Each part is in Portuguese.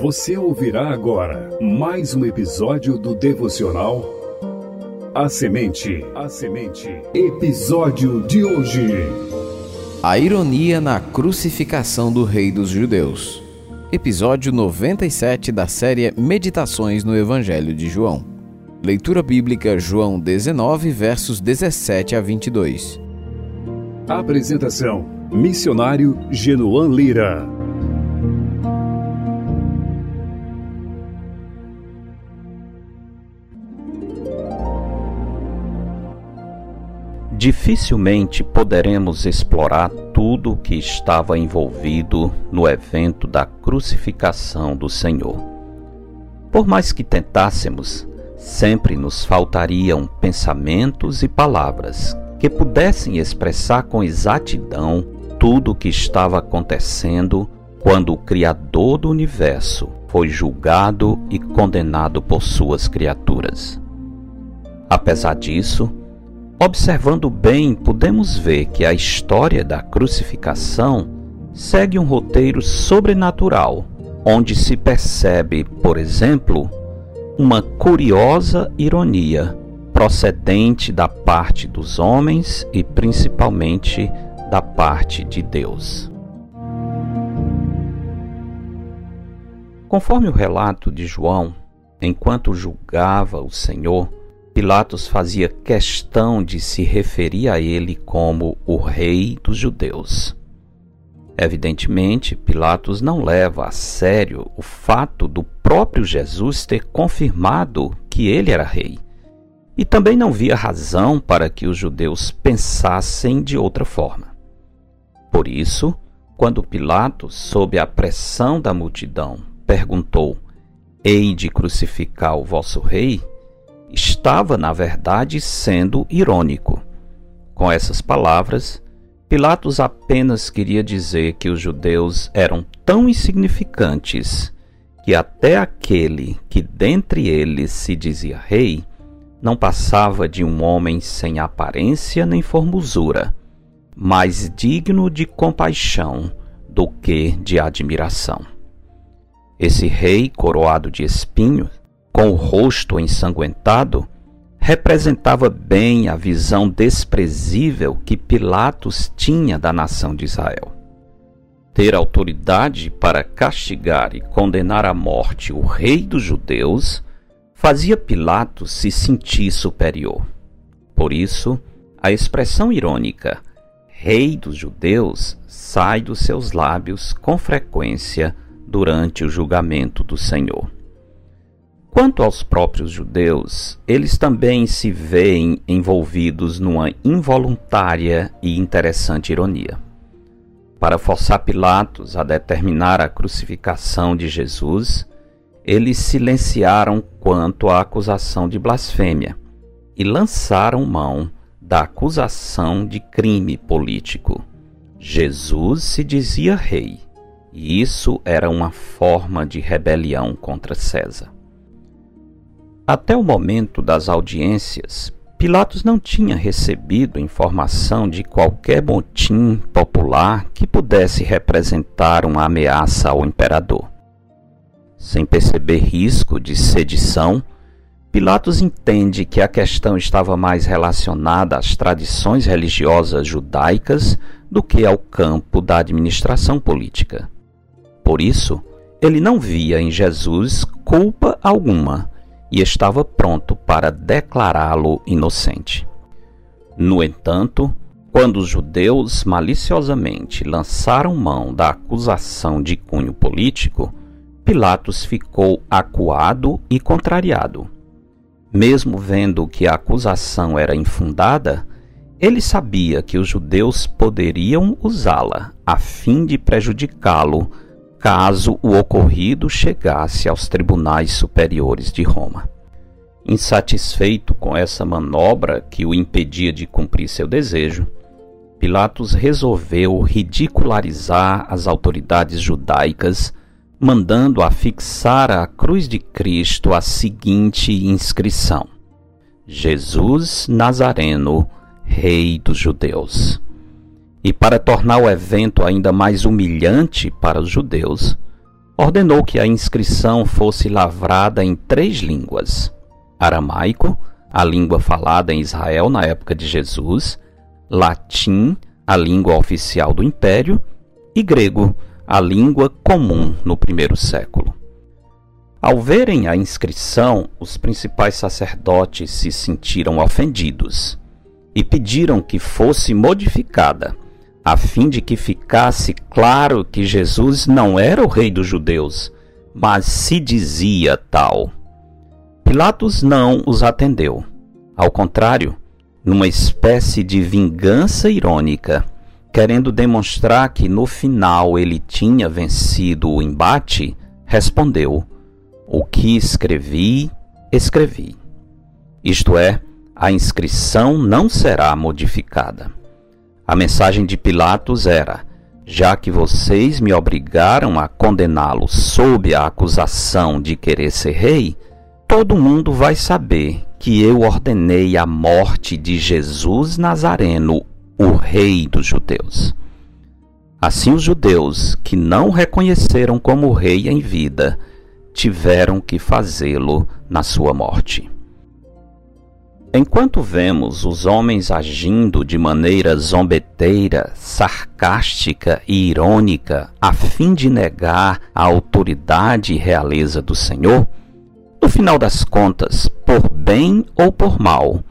Você ouvirá agora mais um episódio do devocional A Semente. A Semente. Episódio de hoje. A ironia na crucificação do Rei dos Judeus. Episódio 97 da série Meditações no Evangelho de João. Leitura bíblica João 19, versos 17 a 22. Apresentação: Missionário Genoan Lira. Dificilmente poderemos explorar tudo o que estava envolvido no evento da crucificação do Senhor. Por mais que tentássemos, sempre nos faltariam pensamentos e palavras que pudessem expressar com exatidão tudo o que estava acontecendo quando o Criador do universo foi julgado e condenado por suas criaturas. Apesar disso, Observando bem, podemos ver que a história da crucificação segue um roteiro sobrenatural, onde se percebe, por exemplo, uma curiosa ironia procedente da parte dos homens e principalmente da parte de Deus. Conforme o relato de João, enquanto julgava o Senhor, Pilatos fazia questão de se referir a ele como o Rei dos Judeus. Evidentemente, Pilatos não leva a sério o fato do próprio Jesus ter confirmado que ele era rei. E também não via razão para que os judeus pensassem de outra forma. Por isso, quando Pilatos, sob a pressão da multidão, perguntou: Hei de crucificar o vosso rei? Estava, na verdade, sendo irônico. Com essas palavras, Pilatos apenas queria dizer que os judeus eram tão insignificantes que até aquele que dentre eles se dizia rei não passava de um homem sem aparência nem formosura, mais digno de compaixão do que de admiração. Esse rei coroado de espinhos com o rosto ensanguentado, representava bem a visão desprezível que Pilatos tinha da nação de Israel. Ter autoridade para castigar e condenar à morte o rei dos judeus fazia Pilatos se sentir superior. Por isso, a expressão irônica Rei dos Judeus sai dos seus lábios com frequência durante o julgamento do Senhor. Quanto aos próprios judeus, eles também se veem envolvidos numa involuntária e interessante ironia. Para forçar Pilatos a determinar a crucificação de Jesus, eles silenciaram quanto à acusação de blasfêmia e lançaram mão da acusação de crime político. Jesus se dizia rei, e isso era uma forma de rebelião contra César. Até o momento das audiências, Pilatos não tinha recebido informação de qualquer motim popular que pudesse representar uma ameaça ao imperador. Sem perceber risco de sedição, Pilatos entende que a questão estava mais relacionada às tradições religiosas judaicas do que ao campo da administração política. Por isso, ele não via em Jesus culpa alguma e estava pronto para declará-lo inocente. No entanto, quando os judeus maliciosamente lançaram mão da acusação de cunho político, Pilatos ficou acuado e contrariado. Mesmo vendo que a acusação era infundada, ele sabia que os judeus poderiam usá-la a fim de prejudicá-lo caso o ocorrido chegasse aos tribunais superiores de Roma. Insatisfeito com essa manobra que o impedia de cumprir seu desejo, Pilatos resolveu ridicularizar as autoridades judaicas, mandando afixar à cruz de Cristo a seguinte inscrição: Jesus Nazareno, Rei dos Judeus. E para tornar o evento ainda mais humilhante para os judeus, ordenou que a inscrição fosse lavrada em três línguas: aramaico, a língua falada em Israel na época de Jesus, latim, a língua oficial do império, e grego, a língua comum no primeiro século. Ao verem a inscrição, os principais sacerdotes se sentiram ofendidos e pediram que fosse modificada, a fim de que ficasse claro que Jesus não era o rei dos judeus, mas se dizia tal. Pilatos não os atendeu. Ao contrário, numa espécie de vingança irônica, querendo demonstrar que no final ele tinha vencido o embate, respondeu: O que escrevi, escrevi. Isto é, a inscrição não será modificada. A mensagem de Pilatos era: já que vocês me obrigaram a condená-lo sob a acusação de querer ser rei, todo mundo vai saber que eu ordenei a morte de Jesus Nazareno, o rei dos judeus. Assim, os judeus que não reconheceram como rei em vida tiveram que fazê-lo na sua morte. Enquanto vemos os homens agindo de maneira zombeteira, sarcástica e irônica a fim de negar a autoridade e realeza do Senhor, no final das contas, por bem ou por mal,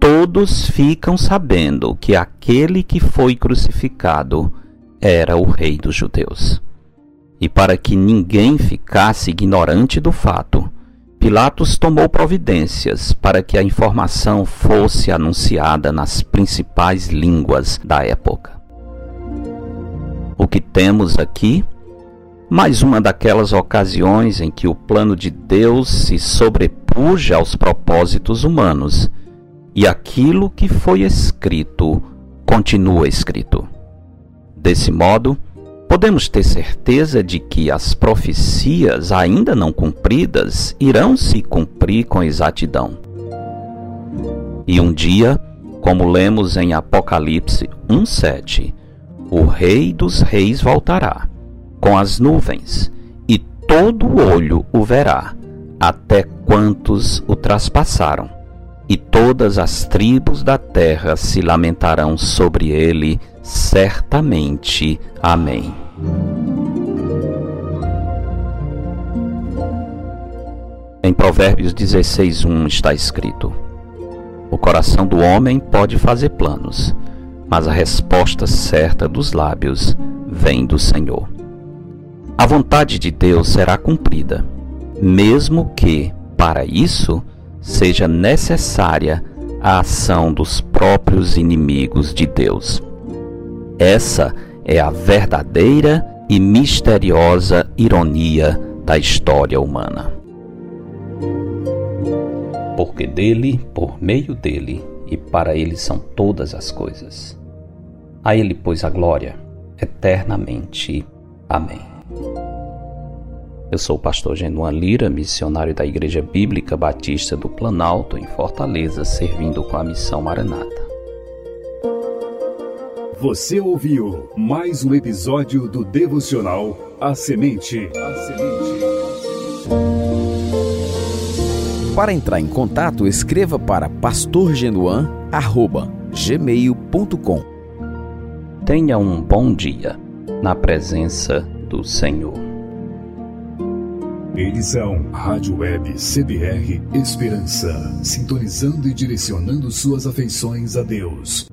todos ficam sabendo que aquele que foi crucificado era o Rei dos Judeus. E para que ninguém ficasse ignorante do fato, Pilatos tomou providências para que a informação fosse anunciada nas principais línguas da época. O que temos aqui? Mais uma daquelas ocasiões em que o plano de Deus se sobrepuja aos propósitos humanos e aquilo que foi escrito continua escrito. Desse modo, podemos ter certeza de que as profecias ainda não cumpridas irão se cumprir com exatidão. E um dia, como lemos em Apocalipse 1:7, o Rei dos Reis voltará com as nuvens, e todo olho o verá, até quantos o traspassaram, e todas as tribos da terra se lamentarão sobre ele certamente. Amém. Em Provérbios 16:1 está escrito: O coração do homem pode fazer planos, mas a resposta certa dos lábios vem do Senhor. A vontade de Deus será cumprida, mesmo que, para isso, seja necessária a ação dos próprios inimigos de Deus. Essa é a verdadeira e misteriosa ironia da história humana. Porque dele, por meio dele e para ele são todas as coisas. A ele, pois, a glória eternamente. Amém. Eu sou o pastor Genuan Lira, missionário da Igreja Bíblica Batista do Planalto, em Fortaleza, servindo com a missão Maranata. Você ouviu mais um episódio do devocional A Semente. A Semente. Para entrar em contato, escreva para pastorgenuan@gmail.com. Tenha um bom dia na presença do Senhor. Eles são Rádio Web CBR Esperança, sintonizando e direcionando suas afeições a Deus.